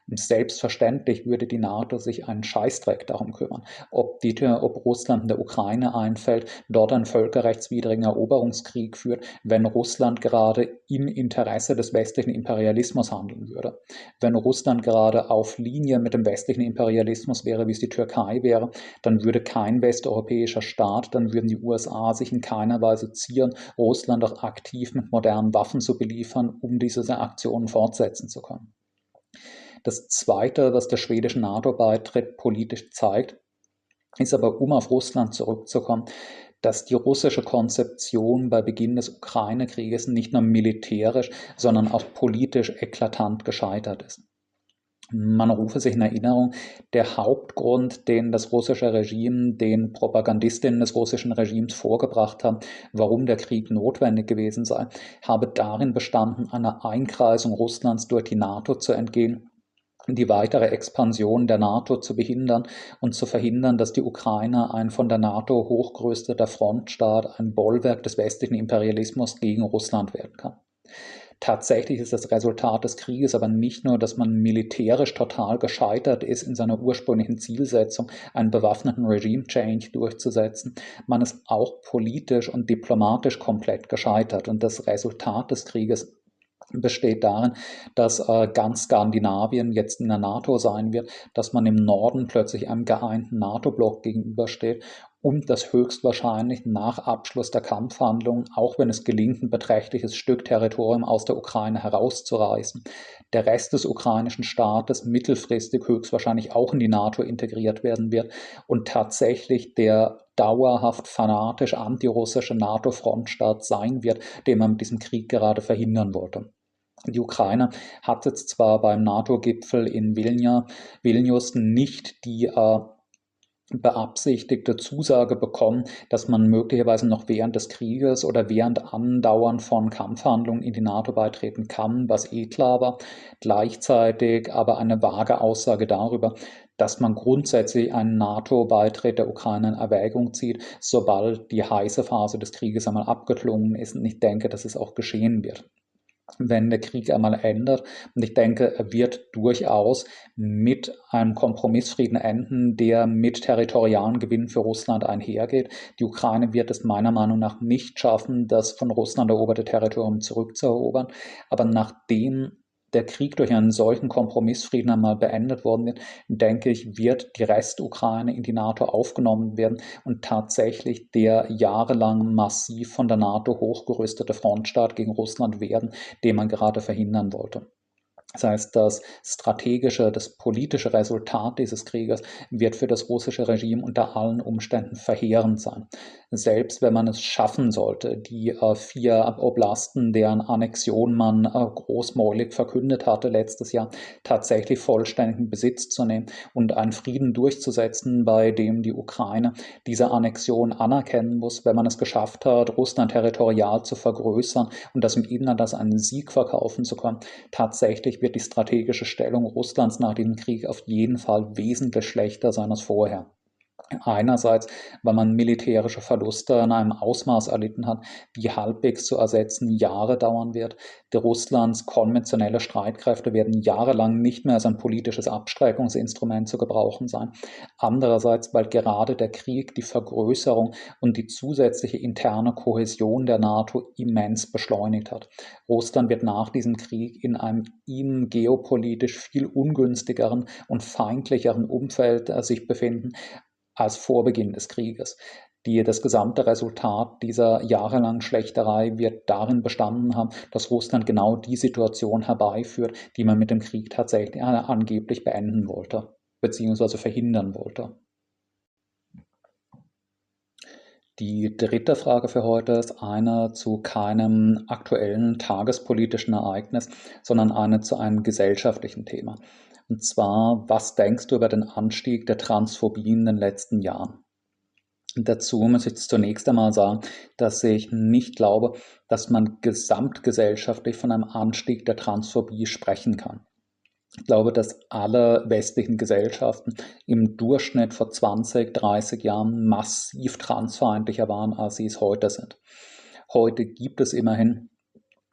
Selbstverständlich würde die NATO sich einen Scheißdreck darum kümmern, ob, die, ob Russland in der Ukraine einfällt, dort einen völkerrechtswidrigen Eroberungskrieg führt, wenn Russland gerade im Interesse des westlichen Imperialismus handeln würde. Wenn Russland gerade auf Linie mit dem westlichen Imperialismus wäre, wie es die Türkei wäre, dann würde kein westeuropäischer Staat, dann würden die USA sich in keiner Weise zieren, Russland auch aktiv mit modernen Waffen zu beliefern, um diese Aktionen fortsetzen zu können. Das Zweite, was der schwedische NATO-Beitritt politisch zeigt, ist aber, um auf Russland zurückzukommen, dass die russische Konzeption bei Beginn des Ukraine-Krieges nicht nur militärisch, sondern auch politisch eklatant gescheitert ist. Man rufe sich in Erinnerung, der Hauptgrund, den das russische Regime den Propagandistinnen des russischen Regimes vorgebracht haben, warum der Krieg notwendig gewesen sei, habe darin bestanden, einer Einkreisung Russlands durch die NATO zu entgehen die weitere Expansion der NATO zu behindern und zu verhindern, dass die Ukraine ein von der NATO hochgerüsteter Frontstaat, ein Bollwerk des westlichen Imperialismus gegen Russland werden kann. Tatsächlich ist das Resultat des Krieges aber nicht nur, dass man militärisch total gescheitert ist in seiner ursprünglichen Zielsetzung, einen bewaffneten Regime-Change durchzusetzen, man ist auch politisch und diplomatisch komplett gescheitert. Und das Resultat des Krieges besteht darin, dass äh, ganz Skandinavien jetzt in der NATO sein wird, dass man im Norden plötzlich einem geeinten NATO-Block gegenübersteht und das höchstwahrscheinlich nach Abschluss der Kampfhandlungen, auch wenn es gelingt, ein beträchtliches Stück Territorium aus der Ukraine herauszureißen, der Rest des ukrainischen Staates mittelfristig höchstwahrscheinlich auch in die NATO integriert werden wird und tatsächlich der dauerhaft fanatisch antirussische NATO-Frontstaat sein wird, den man mit diesem Krieg gerade verhindern wollte. Die Ukraine hat jetzt zwar beim NATO-Gipfel in Vilnius, Vilnius nicht die äh, beabsichtigte Zusage bekommen, dass man möglicherweise noch während des Krieges oder während Andauern von Kampfhandlungen in die NATO beitreten kann, was eh klar war. Gleichzeitig aber eine vage Aussage darüber, dass man grundsätzlich einen NATO-Beitritt der Ukraine in Erwägung zieht, sobald die heiße Phase des Krieges einmal abgeklungen ist. Und ich denke, dass es auch geschehen wird wenn der Krieg einmal ändert. Und ich denke, er wird durchaus mit einem Kompromissfrieden enden, der mit territorialen Gewinnen für Russland einhergeht. Die Ukraine wird es meiner Meinung nach nicht schaffen, das von Russland eroberte Territorium zurückzuerobern. Aber nachdem der Krieg durch einen solchen Kompromissfrieden einmal beendet worden wird, denke ich, wird die Restukraine in die NATO aufgenommen werden und tatsächlich der jahrelang massiv von der NATO hochgerüstete Frontstaat gegen Russland werden, den man gerade verhindern wollte. Das heißt, das strategische, das politische Resultat dieses Krieges wird für das russische Regime unter allen Umständen verheerend sein. Selbst wenn man es schaffen sollte, die äh, vier Oblasten, deren Annexion man äh, großmäulig verkündet hatte letztes Jahr, tatsächlich vollständigen Besitz zu nehmen und einen Frieden durchzusetzen, bei dem die Ukraine diese Annexion anerkennen muss, wenn man es geschafft hat, Russland territorial zu vergrößern und das im Inneren das einen Sieg verkaufen zu können, tatsächlich wird die strategische Stellung Russlands nach dem Krieg auf jeden Fall wesentlich schlechter sein als vorher. Einerseits, weil man militärische Verluste in einem Ausmaß erlitten hat, die halbwegs zu ersetzen Jahre dauern wird. Die Russlands konventionelle Streitkräfte werden jahrelang nicht mehr als ein politisches Abstreckungsinstrument zu gebrauchen sein. Andererseits, weil gerade der Krieg die Vergrößerung und die zusätzliche interne Kohäsion der NATO immens beschleunigt hat. Russland wird nach diesem Krieg in einem ihm geopolitisch viel ungünstigeren und feindlicheren Umfeld äh, sich befinden, als vor Beginn des Krieges. Die, das gesamte Resultat dieser jahrelangen Schlechterei wird darin bestanden haben, dass Russland genau die Situation herbeiführt, die man mit dem Krieg tatsächlich äh, angeblich beenden wollte, beziehungsweise verhindern wollte. Die dritte Frage für heute ist eine zu keinem aktuellen tagespolitischen Ereignis, sondern eine zu einem gesellschaftlichen Thema. Und zwar, was denkst du über den Anstieg der Transphobie in den letzten Jahren? Dazu muss ich zunächst einmal sagen, dass ich nicht glaube, dass man gesamtgesellschaftlich von einem Anstieg der Transphobie sprechen kann. Ich glaube, dass alle westlichen Gesellschaften im Durchschnitt vor 20, 30 Jahren massiv transfeindlicher waren, als sie es heute sind. Heute gibt es immerhin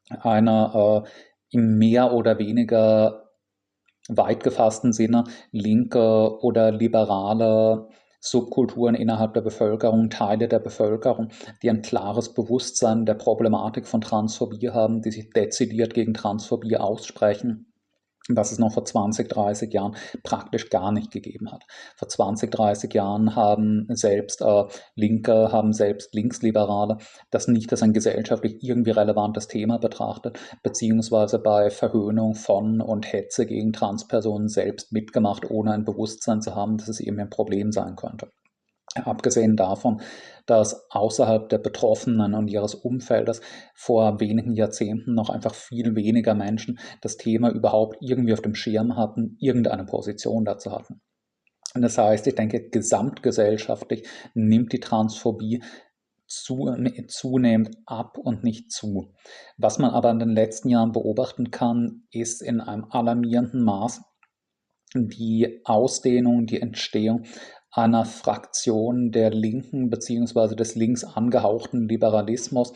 eine äh, im mehr oder weniger weit gefassten Sinne linke oder liberale Subkulturen innerhalb der Bevölkerung, Teile der Bevölkerung, die ein klares Bewusstsein der Problematik von Transphobie haben, die sich dezidiert gegen Transphobie aussprechen was es noch vor 20, 30 Jahren praktisch gar nicht gegeben hat. Vor 20, 30 Jahren haben selbst äh, Linke, haben selbst Linksliberale das nicht als ein gesellschaftlich irgendwie relevantes Thema betrachtet, beziehungsweise bei Verhöhnung von und Hetze gegen Transpersonen selbst mitgemacht, ohne ein Bewusstsein zu haben, dass es eben ein Problem sein könnte. Abgesehen davon, dass außerhalb der Betroffenen und ihres Umfeldes vor wenigen Jahrzehnten noch einfach viel weniger Menschen das Thema überhaupt irgendwie auf dem Schirm hatten, irgendeine Position dazu hatten. Und das heißt, ich denke, gesamtgesellschaftlich nimmt die Transphobie zunehmend ab und nicht zu. Was man aber in den letzten Jahren beobachten kann, ist in einem alarmierenden Maß die Ausdehnung, die Entstehung einer Fraktion der Linken beziehungsweise des links angehauchten Liberalismus,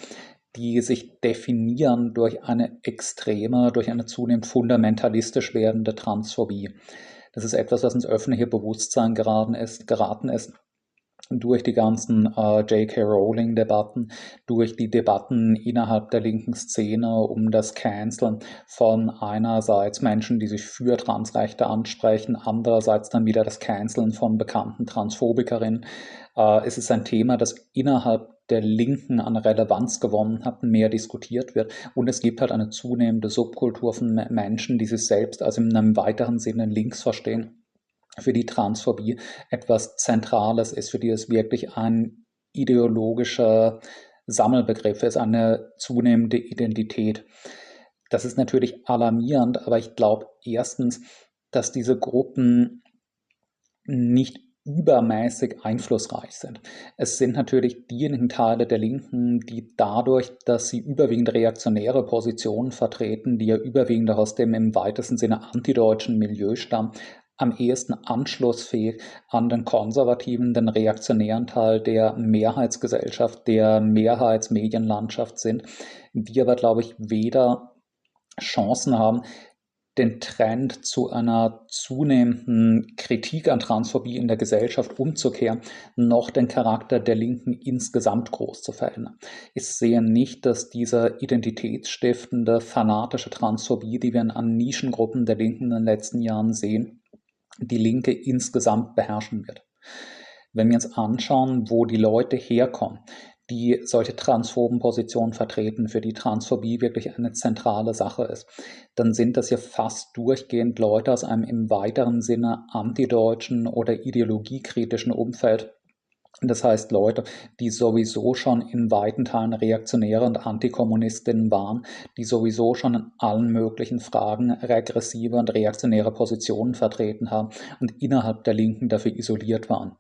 die sich definieren durch eine extreme, durch eine zunehmend fundamentalistisch werdende Transphobie. Das ist etwas, was ins öffentliche Bewusstsein geraten ist, geraten ist durch die ganzen äh, J.K. Rowling-Debatten, durch die Debatten innerhalb der linken Szene um das Canceln von einerseits Menschen, die sich für Transrechte ansprechen, andererseits dann wieder das Canceln von bekannten Transphobikerinnen. Äh, es ist ein Thema, das innerhalb der Linken an Relevanz gewonnen hat, mehr diskutiert wird. Und es gibt halt eine zunehmende Subkultur von Menschen, die sich selbst also in einem weiteren Sinne links verstehen für die Transphobie etwas Zentrales ist, für die es wirklich ein ideologischer Sammelbegriff ist, eine zunehmende Identität. Das ist natürlich alarmierend, aber ich glaube erstens, dass diese Gruppen nicht übermäßig einflussreich sind. Es sind natürlich diejenigen Teile der Linken, die dadurch, dass sie überwiegend reaktionäre Positionen vertreten, die ja überwiegend aus dem im weitesten Sinne antideutschen Milieu stammen, am ehesten anschlussfähig an den konservativen, den reaktionären Teil der Mehrheitsgesellschaft, der Mehrheitsmedienlandschaft sind, die aber, glaube ich, weder Chancen haben, den Trend zu einer zunehmenden Kritik an Transphobie in der Gesellschaft umzukehren, noch den Charakter der Linken insgesamt groß zu verändern. Ich sehe nicht, dass diese identitätsstiftende, fanatische Transphobie, die wir an Nischengruppen der Linken in den letzten Jahren sehen, die Linke insgesamt beherrschen wird. Wenn wir uns anschauen, wo die Leute herkommen, die solche transphoben Positionen vertreten, für die Transphobie wirklich eine zentrale Sache ist, dann sind das ja fast durchgehend Leute aus einem im weiteren Sinne antideutschen oder ideologiekritischen Umfeld, das heißt, Leute, die sowieso schon in weiten Teilen Reaktionäre und Antikommunistinnen waren, die sowieso schon in allen möglichen Fragen regressive und reaktionäre Positionen vertreten haben und innerhalb der Linken dafür isoliert waren.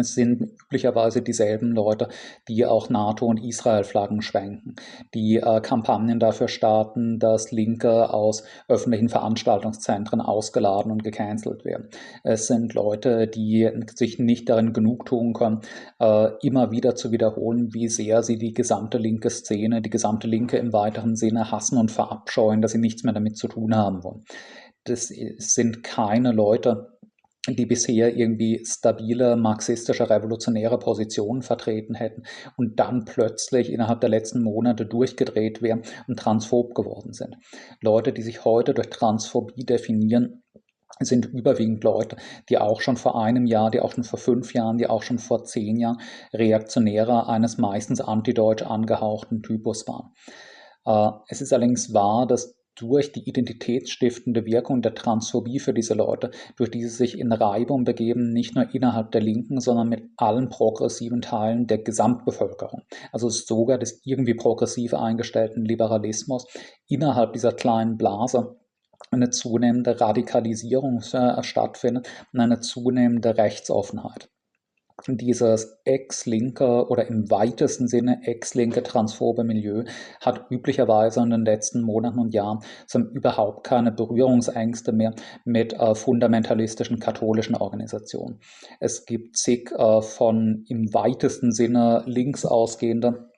Es sind üblicherweise dieselben Leute, die auch NATO- und Israel-Flaggen schwenken, die äh, Kampagnen dafür starten, dass Linke aus öffentlichen Veranstaltungszentren ausgeladen und gecancelt werden. Es sind Leute, die sich nicht darin genug tun können, äh, immer wieder zu wiederholen, wie sehr sie die gesamte linke Szene, die gesamte Linke im weiteren Sinne hassen und verabscheuen, dass sie nichts mehr damit zu tun haben wollen. Das sind keine Leute, die bisher irgendwie stabile marxistische revolutionäre Positionen vertreten hätten und dann plötzlich innerhalb der letzten Monate durchgedreht wären und transphob geworden sind. Leute, die sich heute durch Transphobie definieren, sind überwiegend Leute, die auch schon vor einem Jahr, die auch schon vor fünf Jahren, die auch schon vor zehn Jahren Reaktionäre eines meistens antideutsch angehauchten Typus waren. Äh, es ist allerdings wahr, dass durch die identitätsstiftende Wirkung der Transphobie für diese Leute, durch die sie sich in Reibung begeben, nicht nur innerhalb der Linken, sondern mit allen progressiven Teilen der Gesamtbevölkerung, also sogar des irgendwie progressiv eingestellten Liberalismus innerhalb dieser kleinen Blase eine zunehmende Radikalisierung äh, stattfindet und eine zunehmende Rechtsoffenheit dieses ex-linke oder im weitesten Sinne ex-linke transphobe Milieu hat üblicherweise in den letzten Monaten und Jahren überhaupt keine Berührungsängste mehr mit äh, fundamentalistischen katholischen Organisationen. Es gibt zig äh, von im weitesten Sinne links ausgehende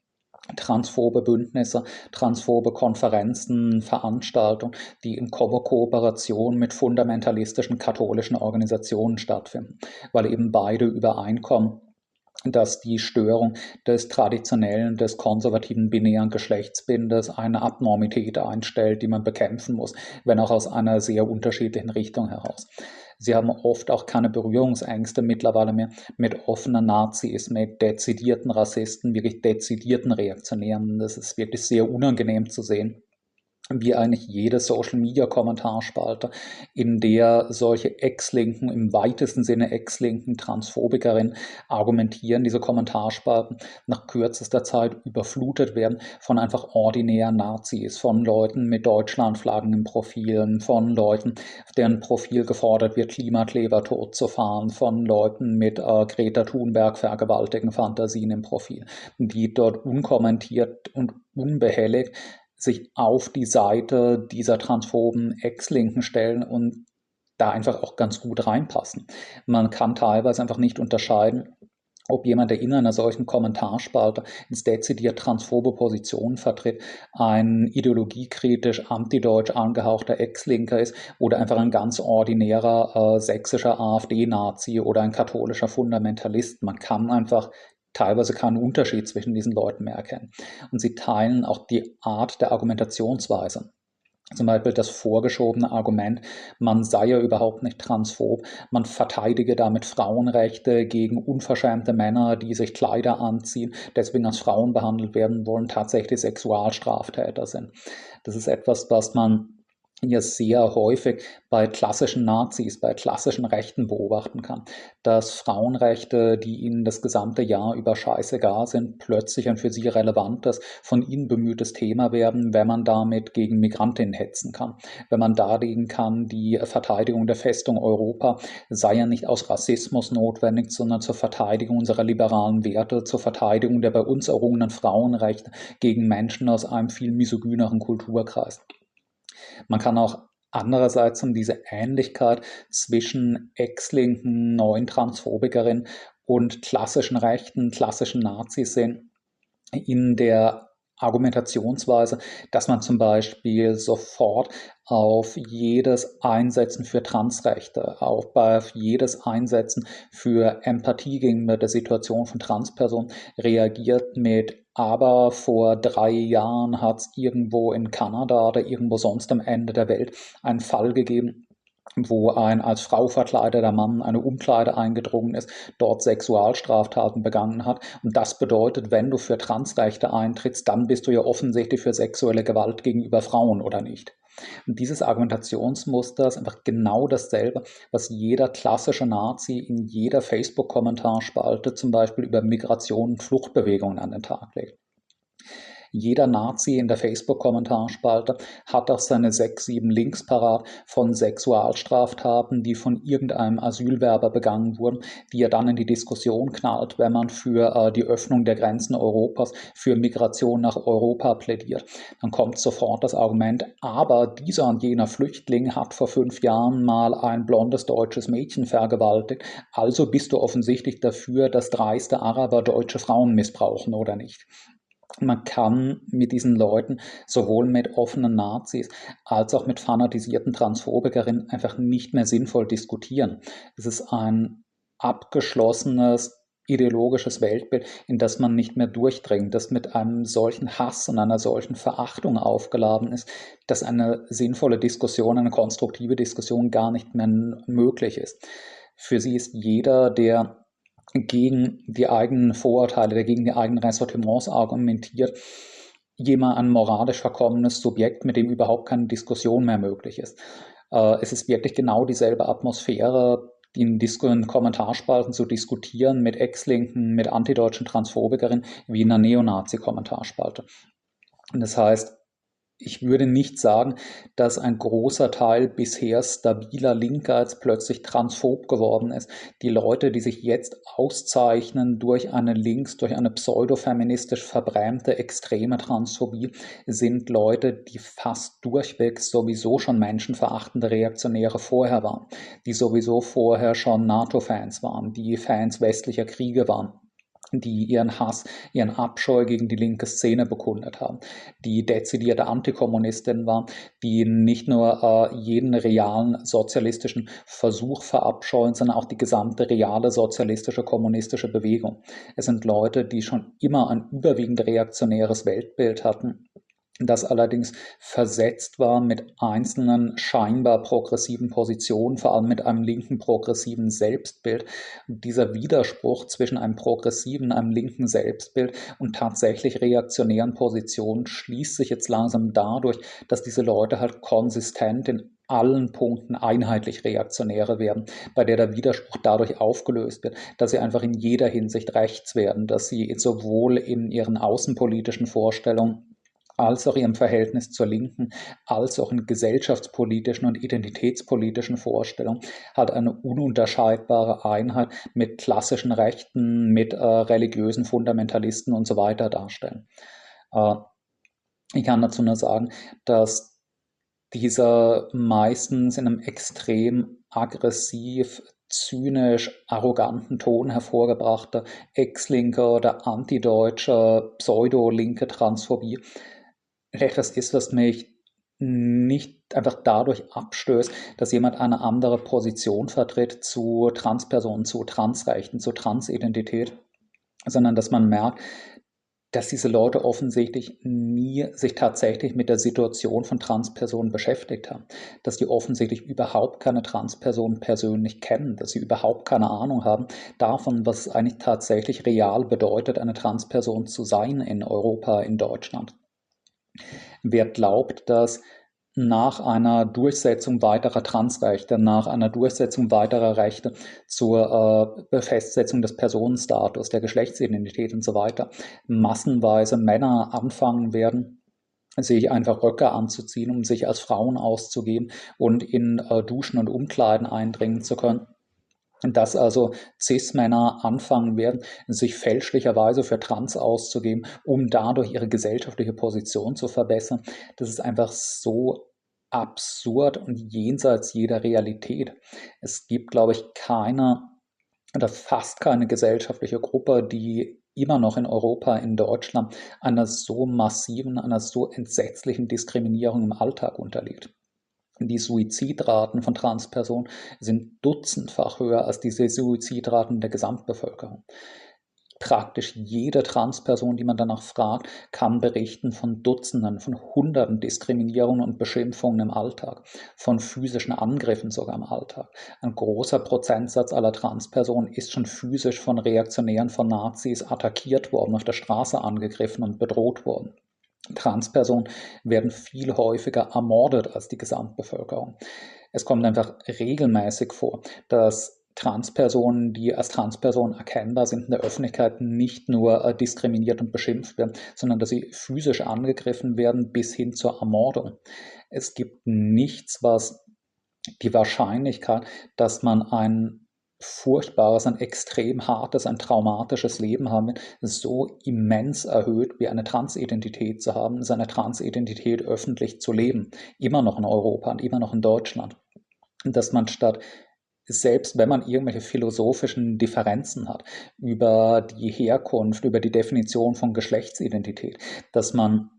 transphobe Bündnisse, transphobe Konferenzen, Veranstaltungen, die in Ko Kooperation mit fundamentalistischen katholischen Organisationen stattfinden, weil eben beide übereinkommen, dass die Störung des traditionellen, des konservativen binären Geschlechtsbildes eine Abnormität einstellt, die man bekämpfen muss, wenn auch aus einer sehr unterschiedlichen Richtung heraus. Sie haben oft auch keine Berührungsängste mittlerweile mehr mit offenen Nazis, mit dezidierten Rassisten, wirklich dezidierten Reaktionären. Das ist wirklich sehr unangenehm zu sehen wie eigentlich jede Social-Media-Kommentarspalte, in der solche Ex-Linken, im weitesten Sinne Ex-Linken, Transphobikerinnen argumentieren, diese Kommentarspalten nach kürzester Zeit überflutet werden von einfach ordinären Nazis, von Leuten mit Deutschlandflaggen im Profil, von Leuten, deren Profil gefordert wird, Klimakleber tot zu fahren, von Leuten mit äh, Greta Thunberg vergewaltigen Fantasien im Profil, die dort unkommentiert und unbehelligt sich auf die Seite dieser transphoben Ex-Linken stellen und da einfach auch ganz gut reinpassen. Man kann teilweise einfach nicht unterscheiden, ob jemand, der in einer solchen Kommentarspalte ins dezidiert transphobe Position vertritt, ein ideologiekritisch antideutsch angehauchter Ex-Linker ist oder einfach ein ganz ordinärer äh, sächsischer AfD-Nazi oder ein katholischer Fundamentalist. Man kann einfach teilweise keinen Unterschied zwischen diesen Leuten mehr erkennen. Und sie teilen auch die Art der Argumentationsweise. Zum Beispiel das vorgeschobene Argument, man sei ja überhaupt nicht transphob, man verteidige damit Frauenrechte gegen unverschämte Männer, die sich Kleider anziehen, deswegen als Frauen behandelt werden wollen, tatsächlich Sexualstraftäter sind. Das ist etwas, was man ja sehr häufig bei klassischen Nazis, bei klassischen Rechten beobachten kann, dass Frauenrechte, die ihnen das gesamte Jahr über scheißegal sind, plötzlich ein für sie relevantes, von ihnen bemühtes Thema werden, wenn man damit gegen Migrantinnen hetzen kann. Wenn man darlegen kann, die Verteidigung der Festung Europa sei ja nicht aus Rassismus notwendig, sondern zur Verteidigung unserer liberalen Werte, zur Verteidigung der bei uns errungenen Frauenrechte gegen Menschen aus einem viel misogyneren Kulturkreis. Man kann auch andererseits um diese Ähnlichkeit zwischen ex-linken, neuen Transphobikerinnen und klassischen Rechten, klassischen Nazis sehen in der Argumentationsweise, dass man zum Beispiel sofort auf jedes Einsetzen für Transrechte, auf, auf jedes Einsetzen für Empathie gegenüber der Situation von Transpersonen reagiert mit aber vor drei Jahren hat es irgendwo in Kanada oder irgendwo sonst am Ende der Welt einen Fall gegeben, wo ein als Frau verkleideter Mann eine Umkleide eingedrungen ist, dort Sexualstraftaten begangen hat. Und das bedeutet, wenn du für Transrechte eintrittst, dann bist du ja offensichtlich für sexuelle Gewalt gegenüber Frauen oder nicht. Und dieses Argumentationsmuster ist einfach genau dasselbe, was jeder klassische Nazi in jeder Facebook-Kommentarspalte zum Beispiel über Migration und Fluchtbewegungen an den Tag legt. Jeder Nazi in der Facebook-Kommentarspalte hat auch seine sechs, sieben Links parat von Sexualstraftaten, die von irgendeinem Asylwerber begangen wurden, die er dann in die Diskussion knallt, wenn man für äh, die Öffnung der Grenzen Europas, für Migration nach Europa plädiert. Dann kommt sofort das Argument, aber dieser und jener Flüchtling hat vor fünf Jahren mal ein blondes deutsches Mädchen vergewaltigt, also bist du offensichtlich dafür, dass dreiste Araber deutsche Frauen missbrauchen oder nicht man kann mit diesen Leuten, sowohl mit offenen Nazis als auch mit fanatisierten Transphobikerinnen, einfach nicht mehr sinnvoll diskutieren. Es ist ein abgeschlossenes ideologisches Weltbild, in das man nicht mehr durchdringt, das mit einem solchen Hass und einer solchen Verachtung aufgeladen ist, dass eine sinnvolle Diskussion, eine konstruktive Diskussion gar nicht mehr möglich ist. Für sie ist jeder, der gegen die eigenen Vorurteile, der gegen die eigenen Ressortiments argumentiert, jemand ein moralisch verkommenes Subjekt, mit dem überhaupt keine Diskussion mehr möglich ist. Äh, es ist wirklich genau dieselbe Atmosphäre, in, Disku in Kommentarspalten zu diskutieren mit Ex-Linken, mit antideutschen Transphobikerinnen, wie in einer Neonazi-Kommentarspalte. Das heißt, ich würde nicht sagen, dass ein großer Teil bisher stabiler Linker jetzt plötzlich transphob geworden ist. Die Leute, die sich jetzt auszeichnen durch eine links, durch eine pseudofeministisch verbrämte extreme Transphobie, sind Leute, die fast durchweg sowieso schon menschenverachtende Reaktionäre vorher waren, die sowieso vorher schon NATO-Fans waren, die Fans westlicher Kriege waren die ihren Hass, ihren Abscheu gegen die linke Szene bekundet haben, die dezidierte Antikommunistinnen waren, die nicht nur äh, jeden realen sozialistischen Versuch verabscheuen, sondern auch die gesamte reale sozialistische kommunistische Bewegung. Es sind Leute, die schon immer ein überwiegend reaktionäres Weltbild hatten das allerdings versetzt war mit einzelnen scheinbar progressiven Positionen, vor allem mit einem linken progressiven Selbstbild. Und dieser Widerspruch zwischen einem progressiven, einem linken Selbstbild und tatsächlich reaktionären Positionen schließt sich jetzt langsam dadurch, dass diese Leute halt konsistent in allen Punkten einheitlich Reaktionäre werden, bei der der Widerspruch dadurch aufgelöst wird, dass sie einfach in jeder Hinsicht rechts werden, dass sie sowohl in ihren außenpolitischen Vorstellungen als auch ihrem Verhältnis zur Linken, als auch in gesellschaftspolitischen und identitätspolitischen Vorstellungen halt eine ununterscheidbare Einheit mit klassischen Rechten, mit äh, religiösen Fundamentalisten und so weiter darstellen. Äh, ich kann dazu nur sagen, dass dieser meistens in einem extrem aggressiv zynisch arroganten Ton hervorgebrachte ex-linke oder antideutsche pseudo-linke Transphobie etwas ist, was mich nicht einfach dadurch abstößt, dass jemand eine andere Position vertritt zu Transpersonen, zu Transrechten, zu Transidentität, sondern dass man merkt, dass diese Leute offensichtlich nie sich tatsächlich mit der Situation von Transpersonen beschäftigt haben, dass die offensichtlich überhaupt keine Transpersonen persönlich kennen, dass sie überhaupt keine Ahnung haben davon, was es eigentlich tatsächlich real bedeutet, eine Transperson zu sein in Europa, in Deutschland. Wer glaubt, dass nach einer Durchsetzung weiterer Transrechte, nach einer Durchsetzung weiterer Rechte zur äh, Festsetzung des Personenstatus, der Geschlechtsidentität und so weiter, massenweise Männer anfangen werden, sich einfach Röcke anzuziehen, um sich als Frauen auszugeben und in äh, Duschen und Umkleiden eindringen zu können dass also Cis-Männer anfangen werden, sich fälschlicherweise für Trans auszugeben, um dadurch ihre gesellschaftliche Position zu verbessern. Das ist einfach so absurd und jenseits jeder Realität. Es gibt, glaube ich, keine oder fast keine gesellschaftliche Gruppe, die immer noch in Europa, in Deutschland einer so massiven, einer so entsetzlichen Diskriminierung im Alltag unterliegt. Die Suizidraten von Transpersonen sind dutzendfach höher als diese Suizidraten der Gesamtbevölkerung. Praktisch jede Transperson, die man danach fragt, kann berichten von Dutzenden, von Hunderten Diskriminierungen und Beschimpfungen im Alltag, von physischen Angriffen sogar im Alltag. Ein großer Prozentsatz aller Transpersonen ist schon physisch von Reaktionären, von Nazis attackiert worden, auf der Straße angegriffen und bedroht worden. Transpersonen werden viel häufiger ermordet als die Gesamtbevölkerung. Es kommt einfach regelmäßig vor, dass Transpersonen, die als Transpersonen erkennbar sind in der Öffentlichkeit, nicht nur äh, diskriminiert und beschimpft werden, sondern dass sie physisch angegriffen werden bis hin zur Ermordung. Es gibt nichts, was die Wahrscheinlichkeit, dass man ein furchtbares, ein extrem hartes, ein traumatisches Leben haben, so immens erhöht, wie eine Transidentität zu haben, seine Transidentität öffentlich zu leben, immer noch in Europa und immer noch in Deutschland. Dass man statt selbst wenn man irgendwelche philosophischen Differenzen hat über die Herkunft, über die Definition von Geschlechtsidentität, dass man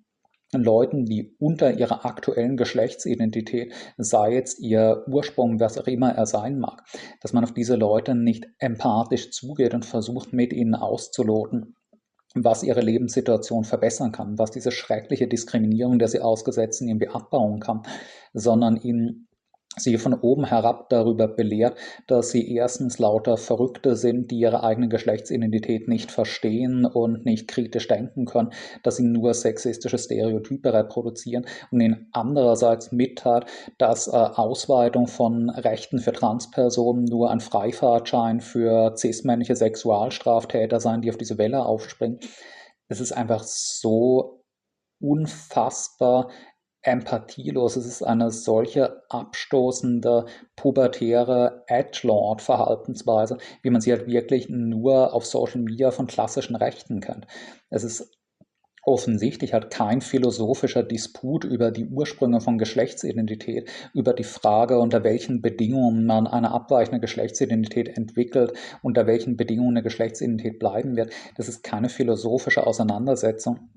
Leuten, die unter ihrer aktuellen Geschlechtsidentität, sei jetzt ihr Ursprung, was auch immer er sein mag, dass man auf diese Leute nicht empathisch zugeht und versucht, mit ihnen auszuloten, was ihre Lebenssituation verbessern kann, was diese schreckliche Diskriminierung, der sie ausgesetzt sind, irgendwie abbauen kann, sondern ihnen sie von oben herab darüber belehrt, dass sie erstens lauter Verrückte sind, die ihre eigene Geschlechtsidentität nicht verstehen und nicht kritisch denken können, dass sie nur sexistische Stereotype reproduzieren und ihnen andererseits mitteilt, dass äh, Ausweitung von Rechten für Transpersonen nur ein Freifahrtschein für cis-männliche Sexualstraftäter sein, die auf diese Welle aufspringen. Es ist einfach so unfassbar empathielos. Es ist eine solche abstoßende, pubertäre Edgelord-Verhaltensweise, wie man sie halt wirklich nur auf Social Media von klassischen Rechten kennt. Es ist offensichtlich halt kein philosophischer Disput über die Ursprünge von Geschlechtsidentität, über die Frage, unter welchen Bedingungen man eine abweichende Geschlechtsidentität entwickelt, unter welchen Bedingungen eine Geschlechtsidentität bleiben wird. Das ist keine philosophische Auseinandersetzung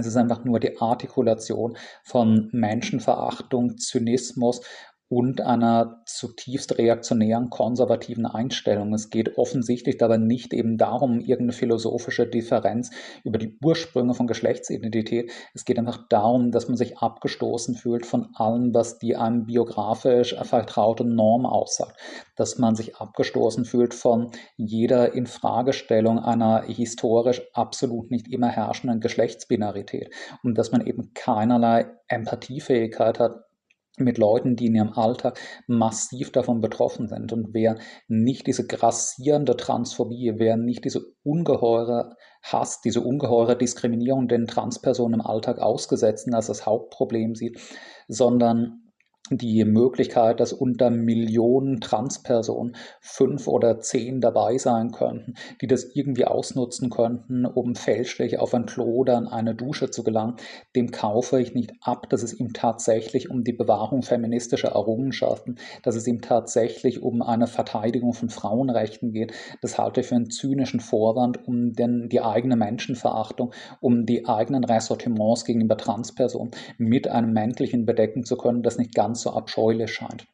es ist einfach nur die Artikulation von Menschenverachtung, Zynismus und einer zutiefst reaktionären, konservativen Einstellung. Es geht offensichtlich dabei nicht eben darum, irgendeine philosophische Differenz über die Ursprünge von Geschlechtsidentität. Es geht einfach darum, dass man sich abgestoßen fühlt von allem, was die einem biografisch vertraute Norm aussagt. Dass man sich abgestoßen fühlt von jeder Infragestellung einer historisch absolut nicht immer herrschenden Geschlechtsbinarität. Und dass man eben keinerlei Empathiefähigkeit hat, mit Leuten, die in ihrem Alltag massiv davon betroffen sind. Und wer nicht diese grassierende Transphobie, wer nicht diese ungeheure Hass, diese ungeheure Diskriminierung den Transpersonen im Alltag ausgesetzt als das Hauptproblem sieht, sondern die Möglichkeit, dass unter Millionen Transpersonen fünf oder zehn dabei sein könnten, die das irgendwie ausnutzen könnten, um fälschlich auf ein Klo oder an eine Dusche zu gelangen, dem kaufe ich nicht ab, dass es ihm tatsächlich um die Bewahrung feministischer Errungenschaften, dass es ihm tatsächlich um eine Verteidigung von Frauenrechten geht. Das halte ich für einen zynischen Vorwand, um den, die eigene Menschenverachtung, um die eigenen Ressortiments gegenüber Transpersonen mit einem männlichen bedecken zu können, das nicht ganz so abscheulich scheint.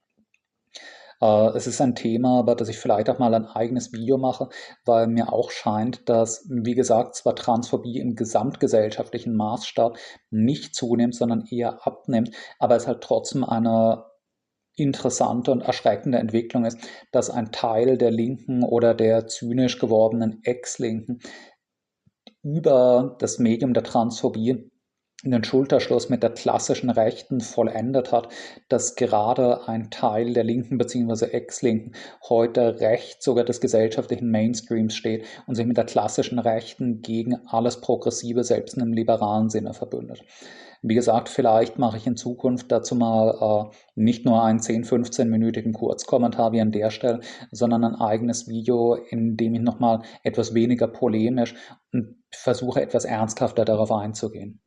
Äh, es ist ein Thema, über das ich vielleicht auch mal ein eigenes Video mache, weil mir auch scheint, dass, wie gesagt, zwar Transphobie im gesamtgesellschaftlichen Maßstab nicht zunimmt, sondern eher abnimmt, aber es halt trotzdem eine interessante und erschreckende Entwicklung ist, dass ein Teil der Linken oder der zynisch gewordenen Ex-Linken über das Medium der Transphobie den Schulterschluss mit der klassischen Rechten vollendet hat, dass gerade ein Teil der Linken bzw. Ex-Linken heute rechts sogar des gesellschaftlichen Mainstreams steht und sich mit der klassischen Rechten gegen alles Progressive, selbst in einem liberalen Sinne verbündet. Wie gesagt, vielleicht mache ich in Zukunft dazu mal äh, nicht nur einen 10-, 15-minütigen Kurzkommentar wie an der Stelle, sondern ein eigenes Video, in dem ich nochmal etwas weniger polemisch und versuche etwas ernsthafter darauf einzugehen.